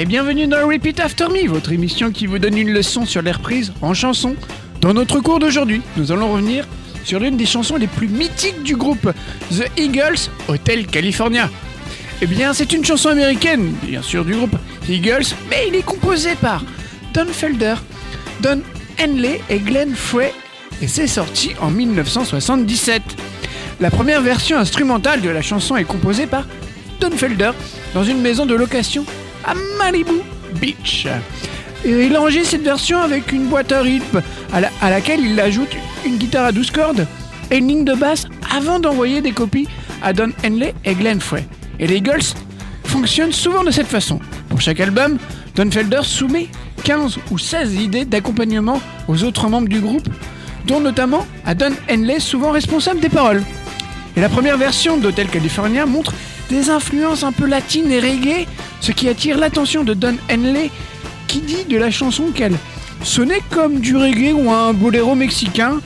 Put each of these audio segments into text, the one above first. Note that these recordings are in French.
Et bienvenue dans Repeat After Me, votre émission qui vous donne une leçon sur les reprises en chanson. Dans notre cours d'aujourd'hui, nous allons revenir sur l'une des chansons les plus mythiques du groupe, The Eagles, Hotel California. Eh bien, c'est une chanson américaine, bien sûr du groupe Eagles, mais il est composé par Don Felder, Don Henley et Glenn Frey, et c'est sorti en 1977. La première version instrumentale de la chanson est composée par Don Felder dans une maison de location Malibu Beach. Il enregistre cette version avec une boîte à rythme à, la- à laquelle il ajoute une guitare à 12 cordes et une ligne de basse avant d'envoyer des copies à Don Henley et Glenn Frey. Et les Eagles fonctionnent souvent de cette façon. Pour chaque album, Don Felder soumet 15 ou 16 idées d'accompagnement aux autres membres du groupe, dont notamment à Don Henley, souvent responsable des paroles. Et la première version d'Hotel California montre des influences un peu latines et reggae, ce qui attire l'attention de Don Henley, qui dit de la chanson qu'elle sonnait comme du reggae ou un boléro mexicain.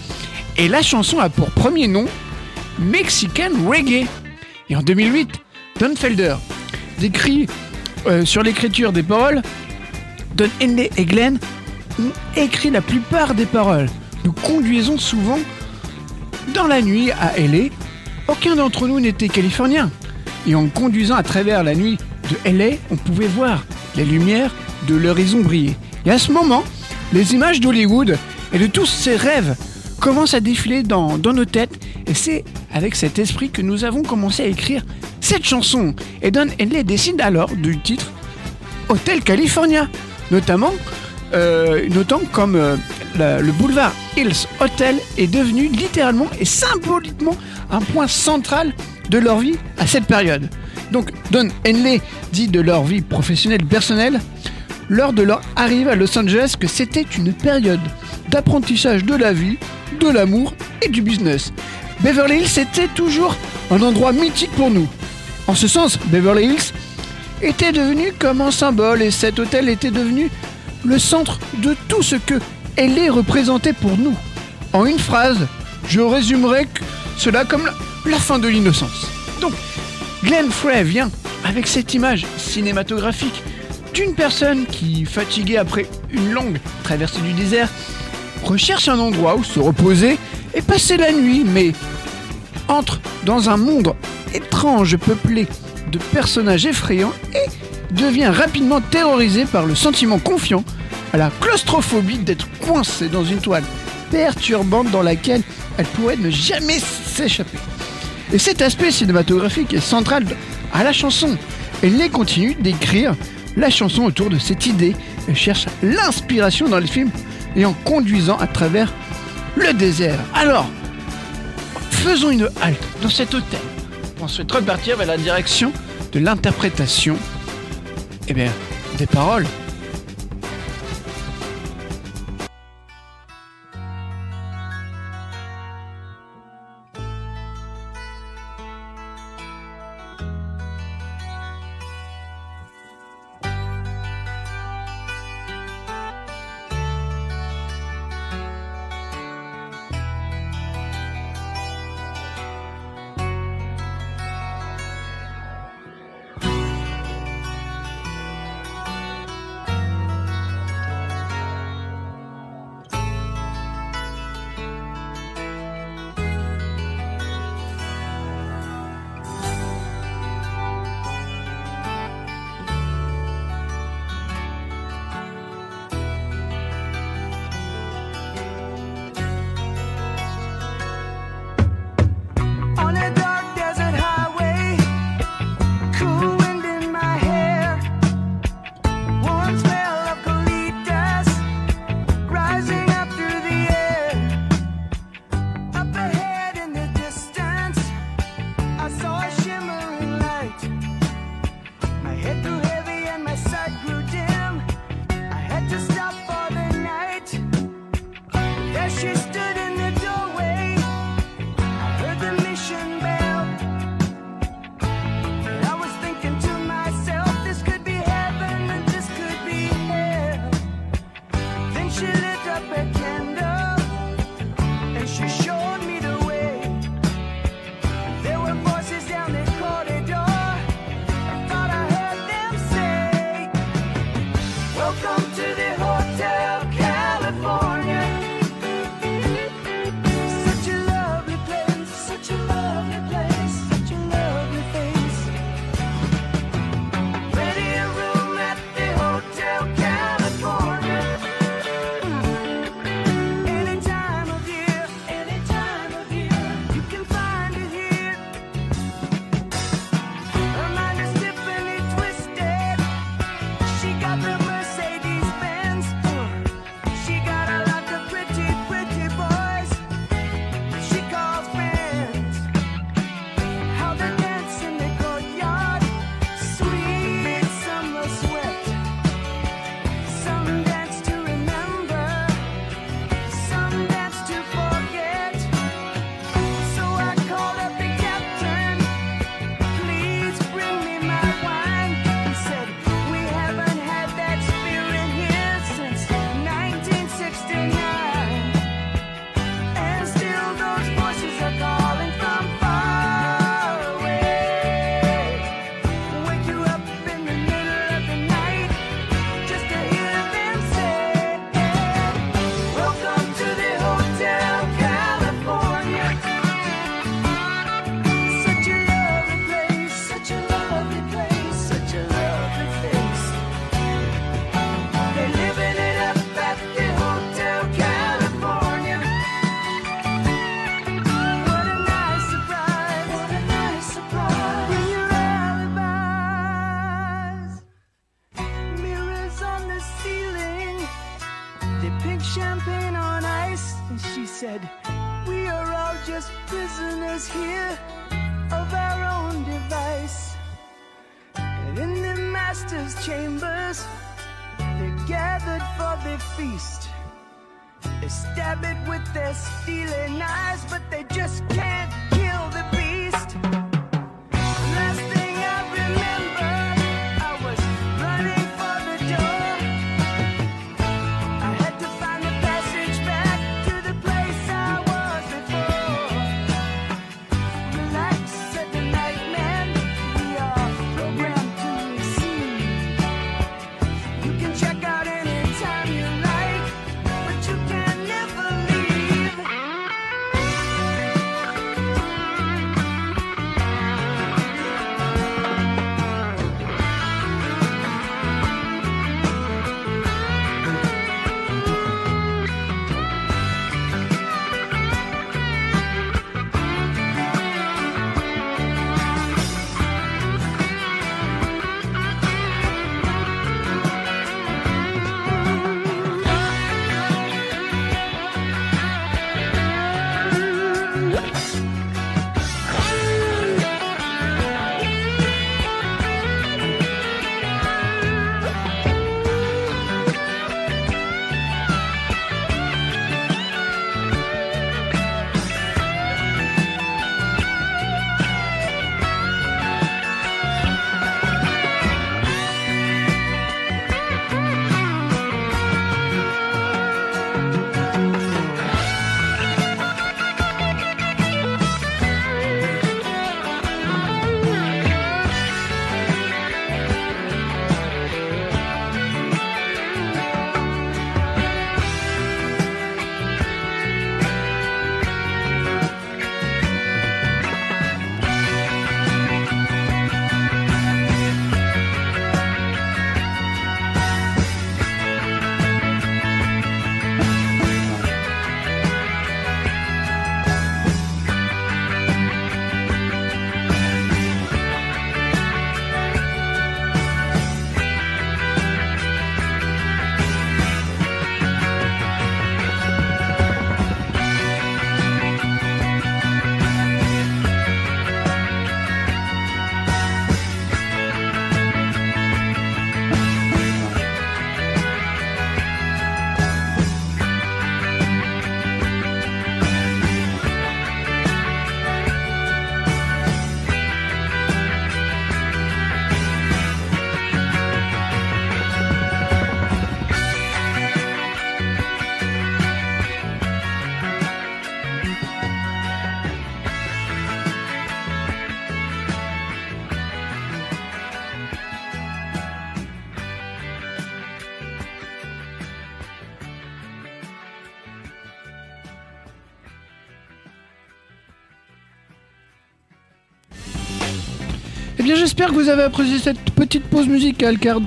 Et la chanson a pour premier nom Mexican Reggae. Et en 2008, Don Felder décrit euh, sur l'écriture des paroles Don Henley et Glenn ont écrit la plupart des paroles. Nous conduisons souvent dans la nuit à LA. Aucun d'entre nous n'était californien. Et en conduisant à travers la nuit de LA, on pouvait voir les lumières de l'horizon briller. Et à ce moment, les images d'Hollywood et de tous ces rêves commencent à défiler dans, nos têtes. Et c'est avec cet esprit que nous avons commencé à écrire cette chanson. Et Don Henley décide alors du titre Hotel California, notamment euh, notant comme euh, le boulevard Hills Hotel est devenu littéralement et symboliquement un point central de leur vie à cette période. Donc Don Henley dit de leur vie professionnelle personnelle lors de leur arrivée à Los Angeles que c'était une période d'apprentissage de la vie, de l'amour et du business. Beverly Hills était toujours un endroit mythique pour nous. En ce sens, Beverly Hills était devenu comme un symbole et cet hôtel était devenu le centre de tout ce que LA représentait pour nous. En une phrase, je résumerai cela comme la fin de l'innocence. Donc, Glenn Frey vient avec cette image cinématographique d'une personne qui, fatiguée après une longue traversée du désert, recherche un endroit où se reposer et passer la nuit, mais entre dans un monde étrange peuplé de personnages effrayants et devient rapidement terrorisé par le sentiment confiant à la claustrophobie d'être coincé dans une toile perturbante dans laquelle elle pourrait ne jamais s'échapper. Et cet aspect cinématographique est central à la chanson. Elle continue d'écrire la chanson autour de cette idée. Elle cherche l'inspiration dans les films et en conduisant à travers le désert. Alors, faisons une halte dans cet hôtel pour ensuite repartir vers la direction de l'interprétation eh bien, des paroles. J'espère que vous avez apprécié cette petite pause musicale, car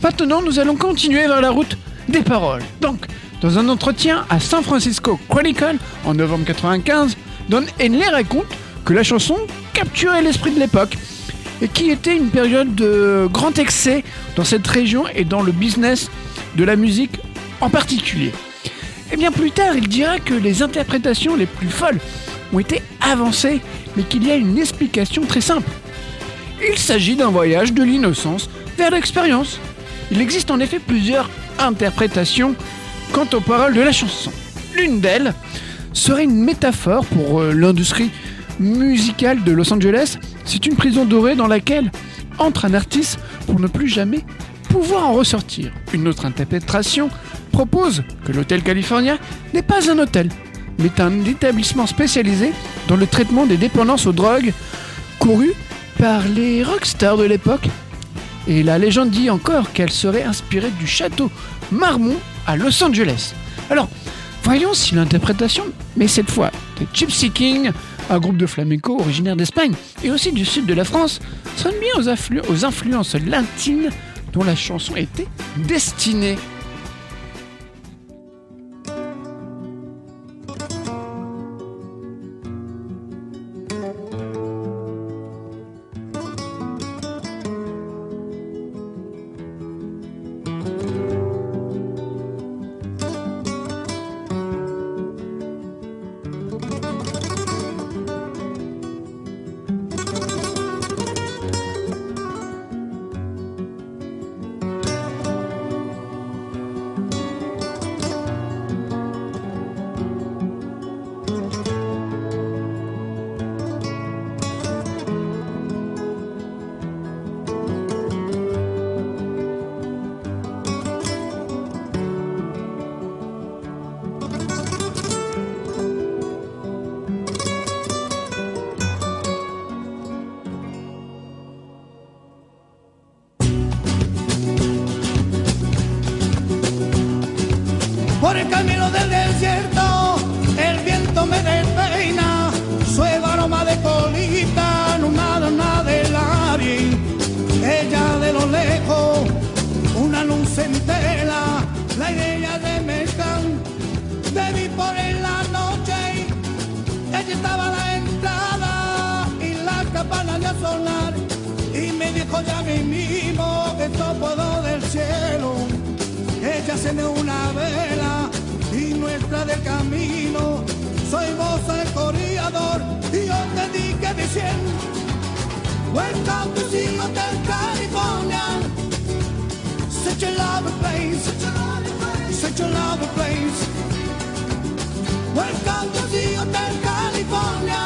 maintenant nous allons continuer vers la route des paroles. Donc, dans un entretien à San Francisco Chronicle en novembre 95, Don Henley raconte que la chanson capturait l'esprit de l'époque et qui était une période de grand excès dans cette région et dans le business de la musique en particulier. Et bien plus tard, il dira que les interprétations les plus folles ont été avancées, mais qu'il y a une explication très simple. Il s'agit d'un voyage de l'innocence vers l'expérience. Il existe en effet plusieurs interprétations quant aux paroles de la chanson. L'une d'elles serait une métaphore pour euh, l'industrie musicale de Los Angeles. C'est une prison dorée dans laquelle entre un artiste pour ne plus jamais pouvoir en ressortir. Une autre interprétation propose que l'hôtel California n'est pas un hôtel, mais un établissement spécialisé dans le traitement des dépendances aux drogues courues par les rockstars de l'époque. Et la légende dit encore qu'elle serait inspirée du château Marmont à Los Angeles. Alors, voyons si l'interprétation, mais cette fois de Gypsy King, un groupe de flamenco originaire d'Espagne et aussi du sud de la France, sonne bien aux, aux influences latines dont la chanson était destinée. Welcome to the Hotel California Such a lovely place. Such a lovely place. Welcome to the Hotel California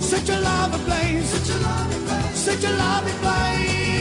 Such a lovely place. Such a lovely place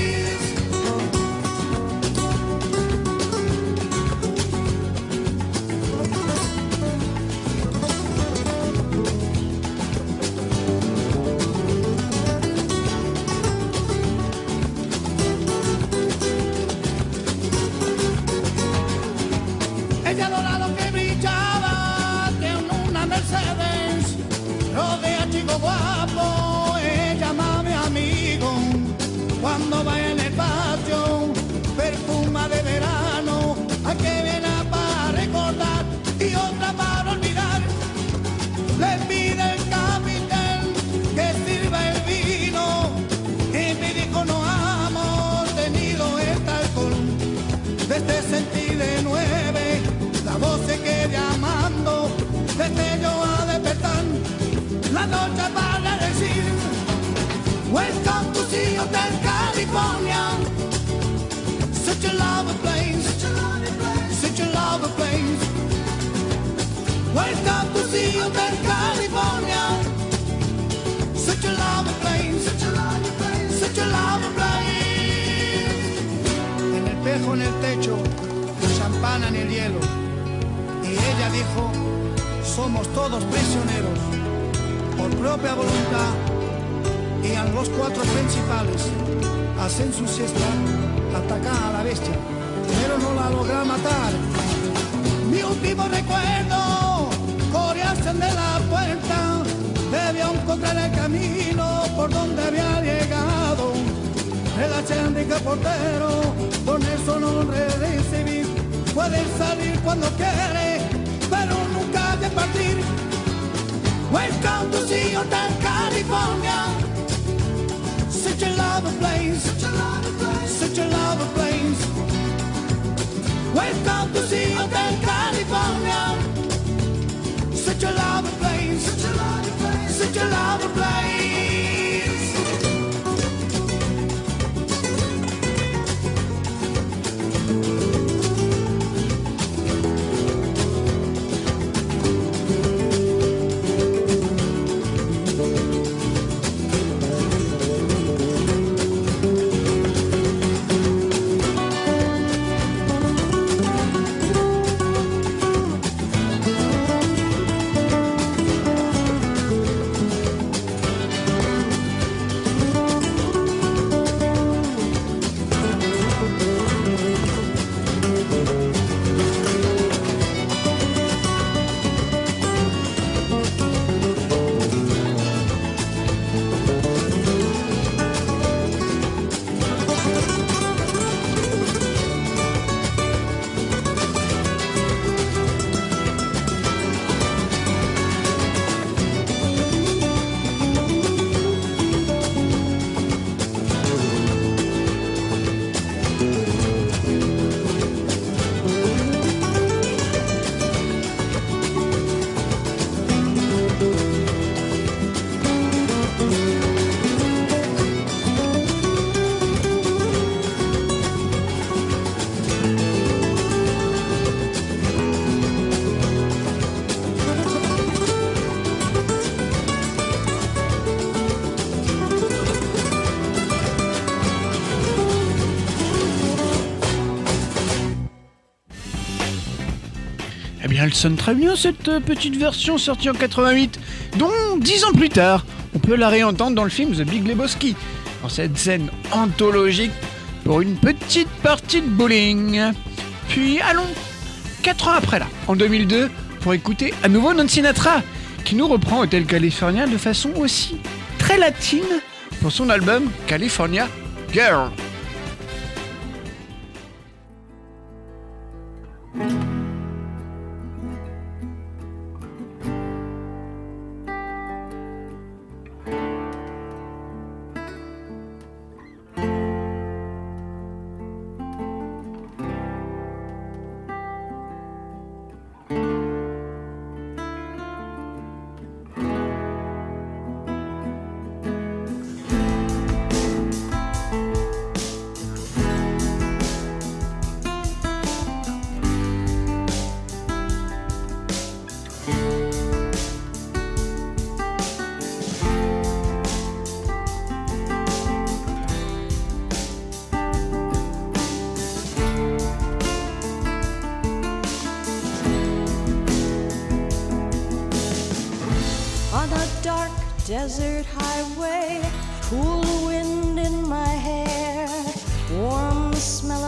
California, such a lovely place, such a lovely place. Welcome to the Hotel California, such a lovely place, such a lovely place. En el espejo en el techo, champana en el hielo. Y ella dijo, somos todos prisioneros, por propia voluntad. Y a los cuatro principales hacen su siesta, atacan a la bestia, pero no la logra matar. Mi último recuerdo, corearse de la puerta, debió encontrar el camino por donde había llegado. el acéndica portero, con eso no recibir. Puede salir cuando quiere, pero nunca de partir. Welcome to Hotel California. such a love ablaze, such a love ablaze, such a love ablaze. Wake up to see Hotel California, such a love ablaze, such a love ablaze, such. Elle sonne très bien cette euh, petite version sortie en 88, dont 10 ans plus tard, on peut la réentendre dans le film The Big Lebowski, dans cette scène anthologique pour une petite partie de bowling. Puis allons, 4 ans après là, en 2002, pour écouter à nouveau Nancy Sinatra, qui nous reprend Hotel California de façon aussi très latine pour son album California Girl.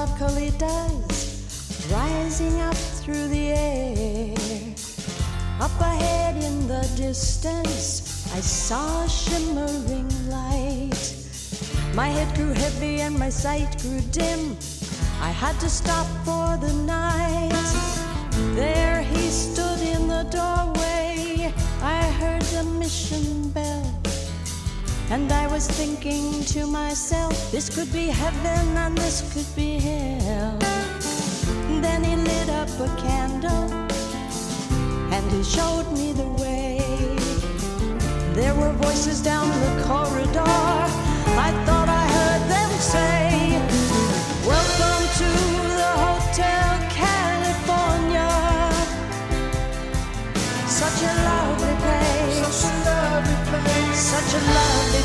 Of colitas rising up through the air. Up ahead in the distance, I saw a shimmering light. My head grew heavy and my sight grew dim. I had to stop for the night. There he stood in the doorway. I heard the mission bell. And I was thinking to myself, this could be heaven and this could be hell. Then he lit up a candle and he showed me the way. There were voices down the corridor. I thought I heard them say, Welcome to the Hotel California. Such a lovely place. Such a lovely place. Such a lovely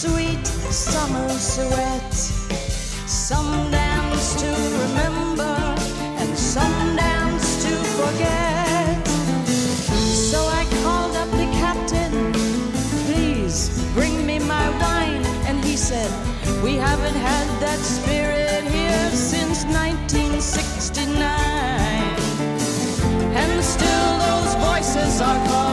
sweet summer sweat. Some dance to remember, and some dance to forget. So I called up the captain, please bring me my wine. And he said, We haven't had that spirit here since 1969. And still those voices are calling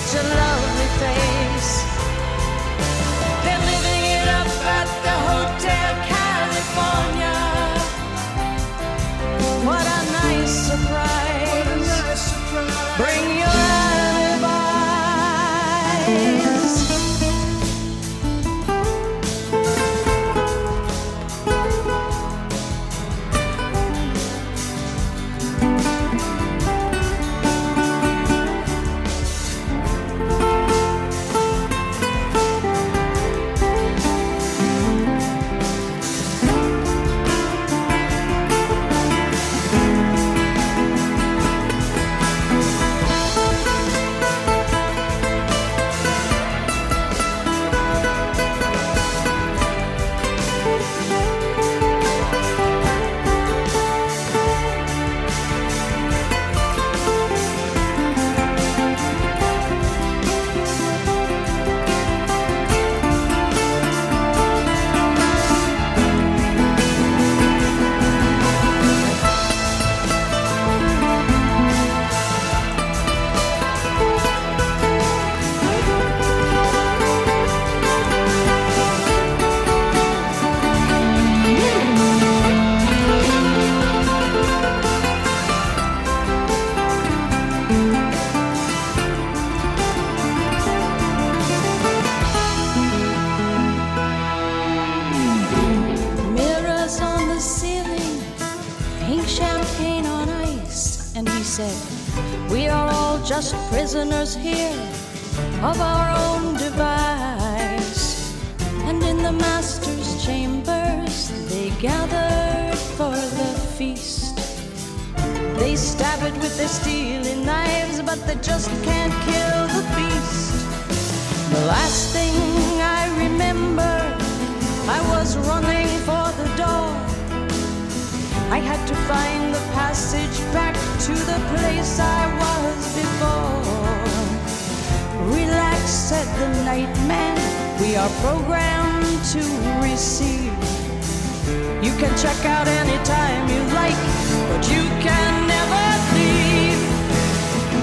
such a lovely place. They're living it up at the Hotel California. Stab it with their steely knives, but they just can't kill the beast. The last thing I remember, I was running for the door. I had to find the passage back to the place I was before. Relax, said the night man. We are programmed to receive. You can check out anytime you like, but you can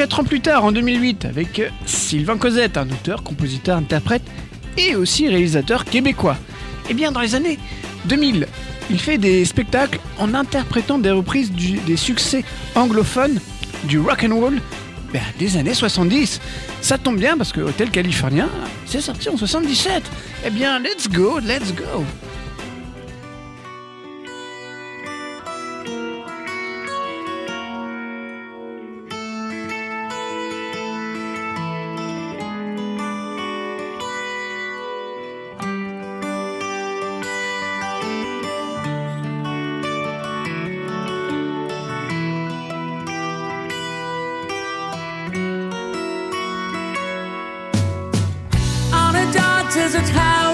4 ans plus tard, en 2008, avec euh, Sylvain Cosette, un auteur, compositeur, interprète et aussi réalisateur québécois. Eh bien, dans les années 2000, il fait des spectacles en interprétant des reprises des succès anglophones du rock and roll ben, des années 70. Ça tombe bien parce que Hôtel Californien, c'est sorti en 77. Eh bien, let's go, let's go. desert house.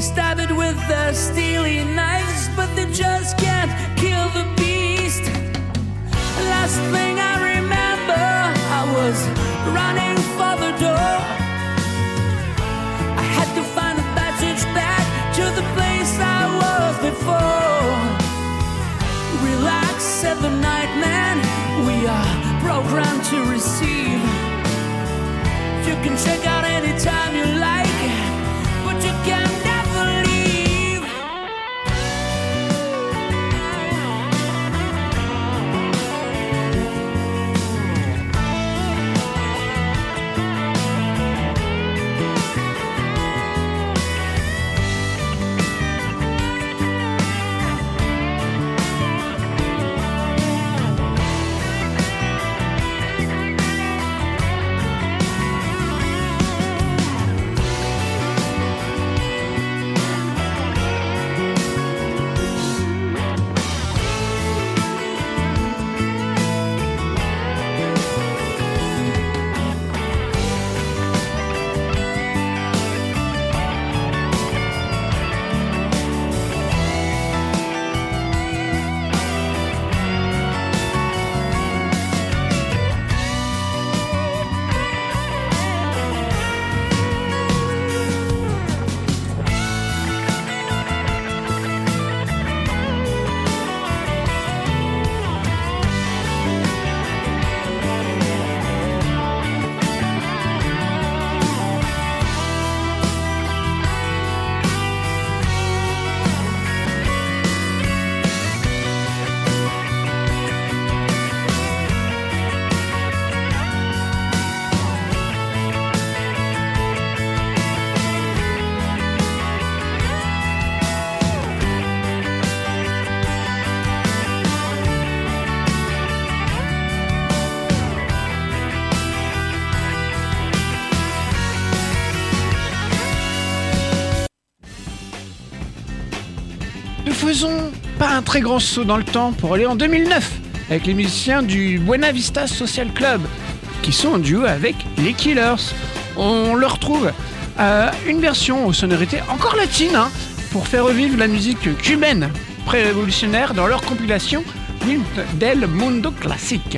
They stab it with their steely knives, but they just can't kill the beast. Last thing I remember, I was running for the door. I had to find a passage back to the place I was before. Relax, said the night man. We are programmed to receive. You can check out anytime you like. un très grand saut dans le temps pour aller en 2009 avec les musiciens du Buena Vista Social Club qui sont en duo avec les Killers. On leur trouve une version aux sonorités encore latines hein, pour faire revivre la musique cubaine pré-révolutionnaire dans leur compilation del Mundo Classique.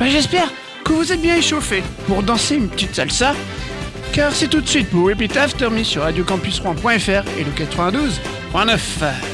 Ben, j'espère que vous êtes bien échauffés pour danser une petite salsa, car c'est tout de suite pour Repeat After Me sur radiocampus.fr et le 92.9.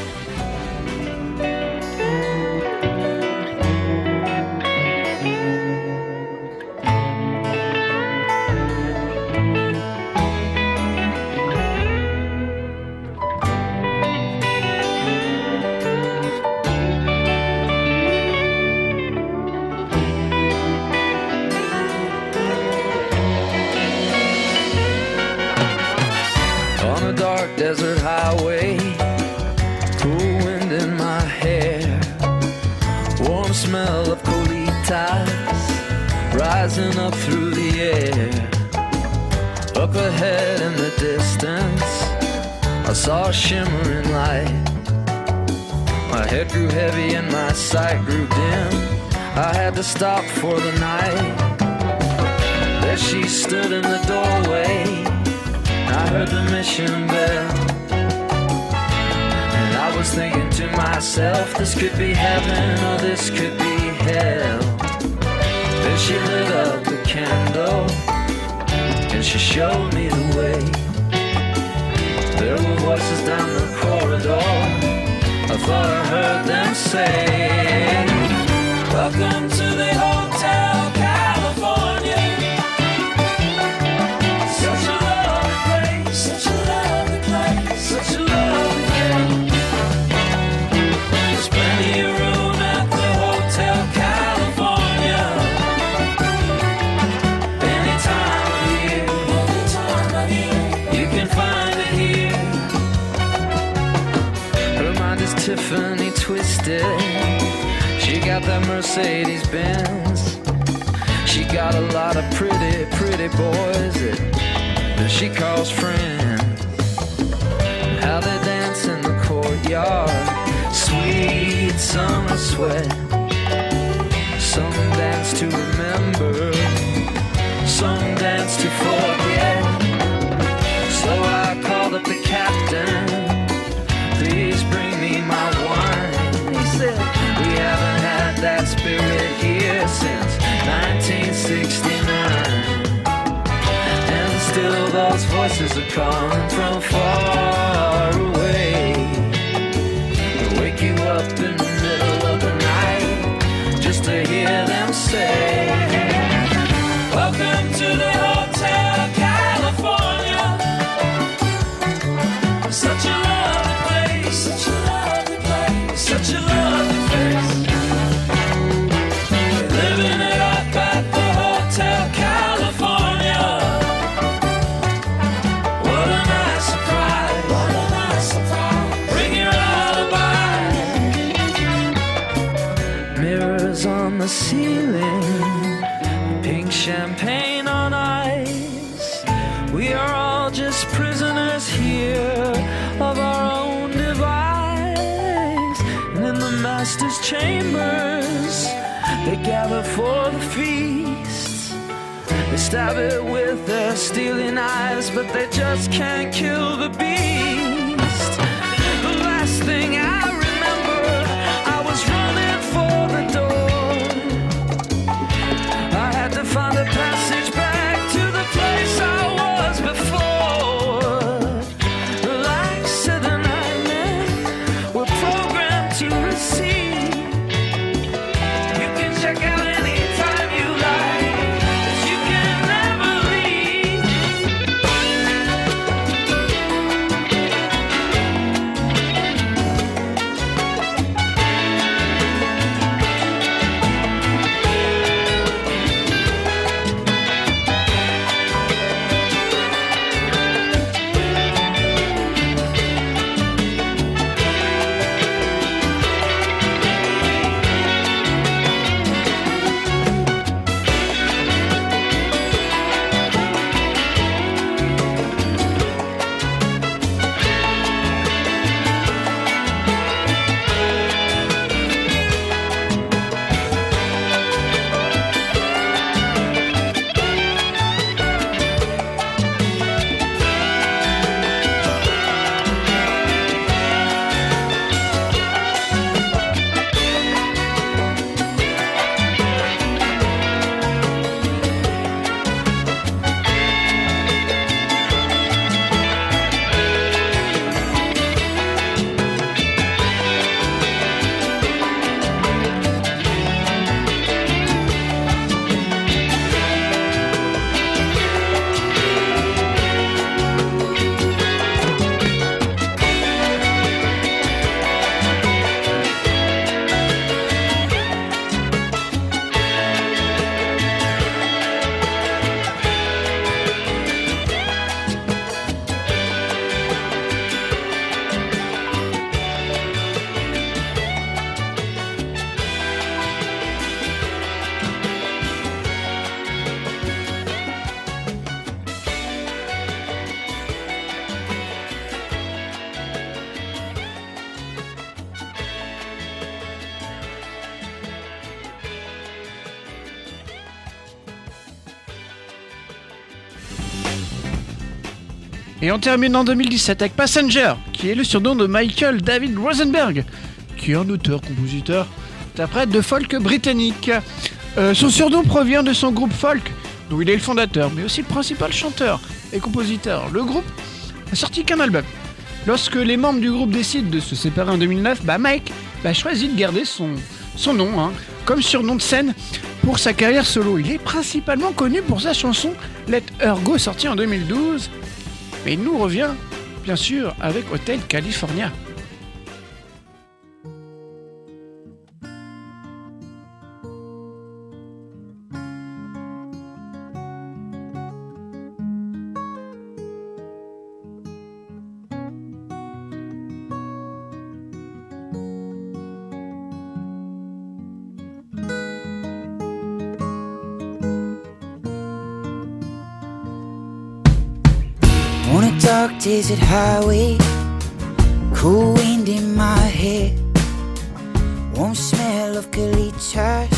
she showed me the way. There were voices down the corridor. I thought I heard them say. Mercedes Benz. She got a lot of pretty, pretty boys that she calls friends. How they dance in the courtyard, sweet summer sweat. Some dance to remember, some dance to forget. So I called up the captain. voices are calling from far. Et on termine en 2017 avec Passenger, qui est le surnom de Michael David Rosenberg, qui est un auteur, compositeur, interprète de folk britannique. Euh, son surnom provient de son groupe folk, dont il est le fondateur, mais aussi le principal chanteur et compositeur. Le groupe n'a sorti qu'un album. Lorsque les membres du groupe décident de se séparer en 2009, bah Mike bah, choisit de garder son, son nom hein, comme surnom de scène pour sa carrière solo. Il est principalement connu pour sa chanson Let Her Go sortie en 2012, mais il nous revient bien sûr avec Hotel California. Dark desert highway, cool wind in my hair, warm smell of colitas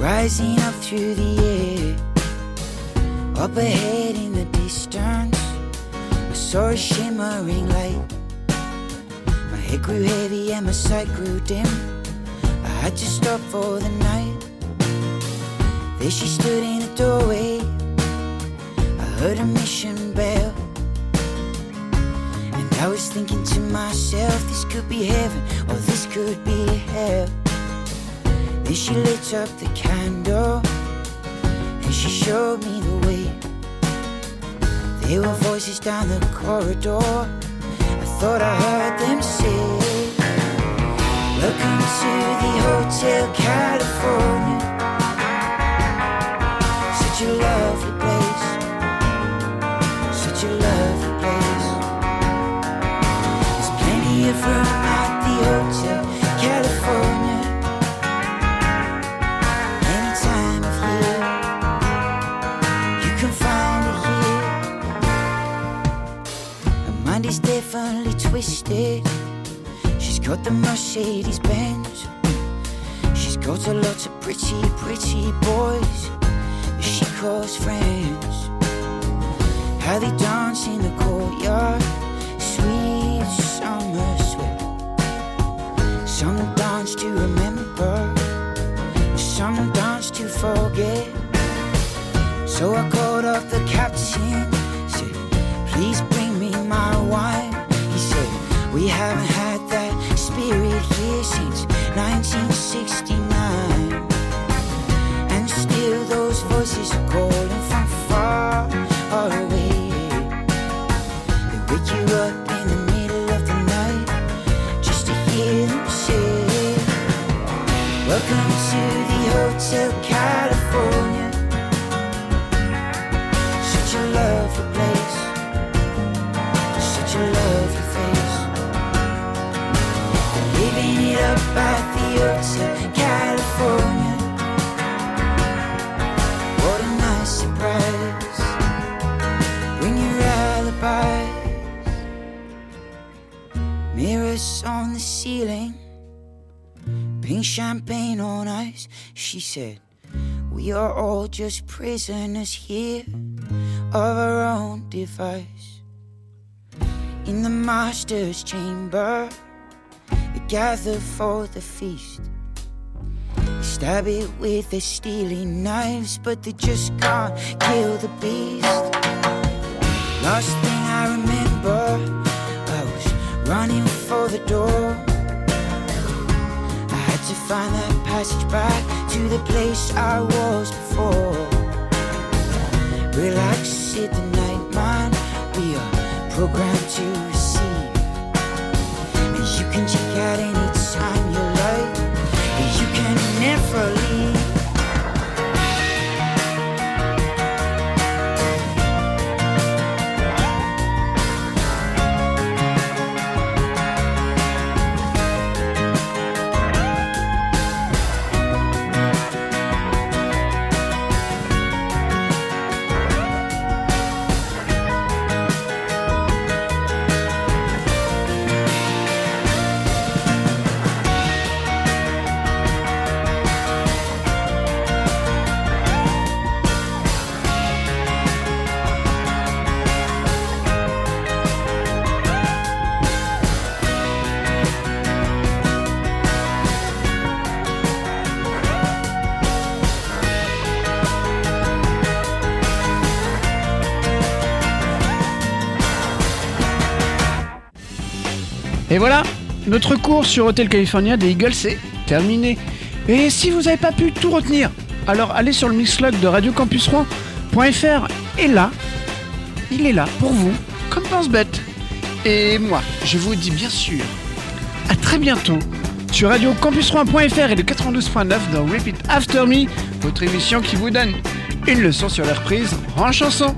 rising up through the air. Up ahead in the distance, I saw a shimmering light. My head grew heavy and my sight grew dim. I had to stop for the night. There she stood in the doorway. I heard a mission I was thinking to myself, this could be heaven or this could be hell. Then she lit up the candle and she showed me the way. There were voices down the corridor. I thought I heard them say, Welcome to the Hotel California. Such a lovely Mercedes Benz. She's got a lot of pretty, pretty boys that she calls friends. How they dance in the courtyard, sweet summer sweat. Some dance to remember, some dance to forget. So I Hotel California. Such a lovely place, such a lovely face. Living it up at the Hotel California. What a nice surprise. Bring your alibis. Mirrors on the ceiling. Pink champagne on ice. She said, We are all just prisoners here of our own device. In the master's chamber, they gather for the feast. They stab it with their stealing knives, but they just can't kill the beast. Last thing I remember, I was running for the door. To find that passage back to the place I was before. Relax, sit the night, mind. We are programmed to receive. And you can check out anytime you like. You can never Et voilà, notre cours sur Hotel California des Eagles est terminé. Et si vous n'avez pas pu tout retenir, alors allez sur le mixlog de radiocampusrouen.fr et là, il est là pour vous, comme pense bête. Et moi, je vous dis bien sûr, à très bientôt sur radiocampusrouen.fr et le 92.9 dans Repeat After Me, votre émission qui vous donne une leçon sur la reprise en chanson.